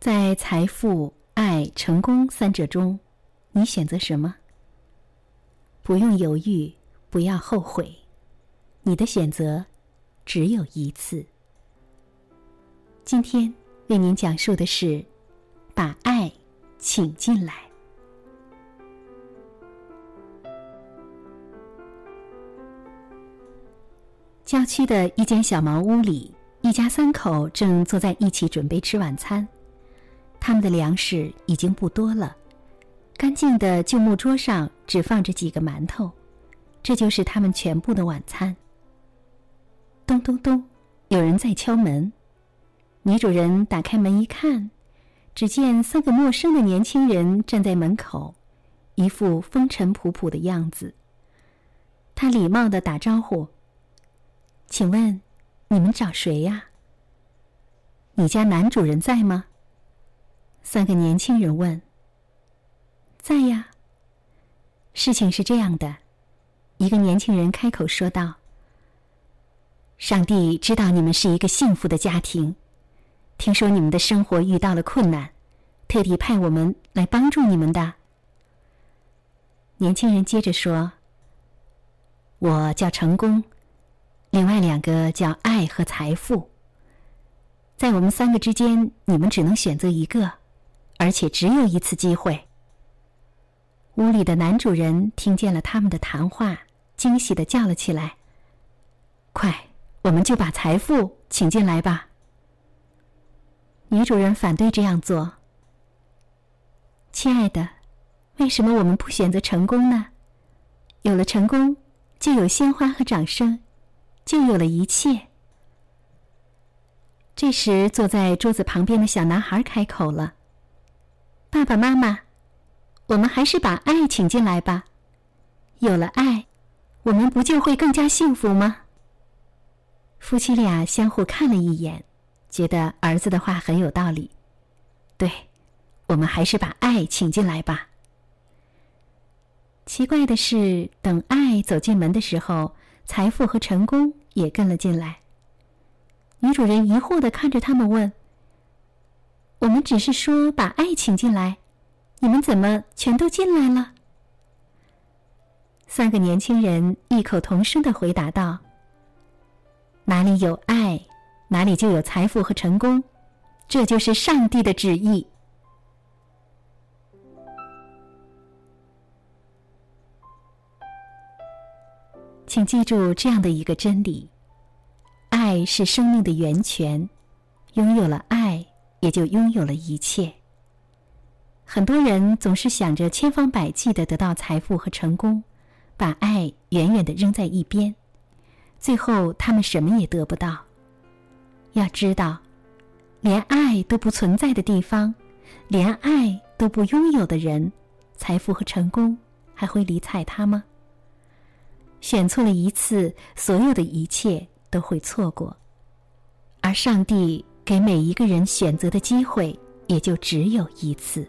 在财富、爱、成功三者中，你选择什么？不用犹豫，不要后悔，你的选择只有一次。今天为您讲述的是：把爱请进来。郊区的一间小茅屋里，一家三口正坐在一起准备吃晚餐。他们的粮食已经不多了，干净的旧木桌上只放着几个馒头，这就是他们全部的晚餐。咚咚咚，有人在敲门。女主人打开门一看，只见三个陌生的年轻人站在门口，一副风尘仆仆的样子。她礼貌的打招呼：“请问，你们找谁呀？你家男主人在吗？”三个年轻人问：“在呀。”事情是这样的，一个年轻人开口说道：“上帝知道你们是一个幸福的家庭，听说你们的生活遇到了困难，特地派我们来帮助你们的。”年轻人接着说：“我叫成功，另外两个叫爱和财富。在我们三个之间，你们只能选择一个。”而且只有一次机会。屋里的男主人听见了他们的谈话，惊喜的叫了起来：“快，我们就把财富请进来吧！”女主人反对这样做。亲爱的，为什么我们不选择成功呢？有了成功，就有鲜花和掌声，就有了一切。这时，坐在桌子旁边的小男孩开口了。爸爸妈妈，我们还是把爱请进来吧。有了爱，我们不就会更加幸福吗？夫妻俩相互看了一眼，觉得儿子的话很有道理。对，我们还是把爱请进来吧。奇怪的是，等爱走进门的时候，财富和成功也跟了进来。女主人疑惑的看着他们问。我们只是说把爱请进来，你们怎么全都进来了？三个年轻人异口同声的回答道：“哪里有爱，哪里就有财富和成功，这就是上帝的旨意。”请记住这样的一个真理：爱是生命的源泉，拥有了爱。也就拥有了一切。很多人总是想着千方百计的得到财富和成功，把爱远远的扔在一边，最后他们什么也得不到。要知道，连爱都不存在的地方，连爱都不拥有的人，财富和成功还会理睬他吗？选错了一次，所有的一切都会错过，而上帝。给每一个人选择的机会，也就只有一次。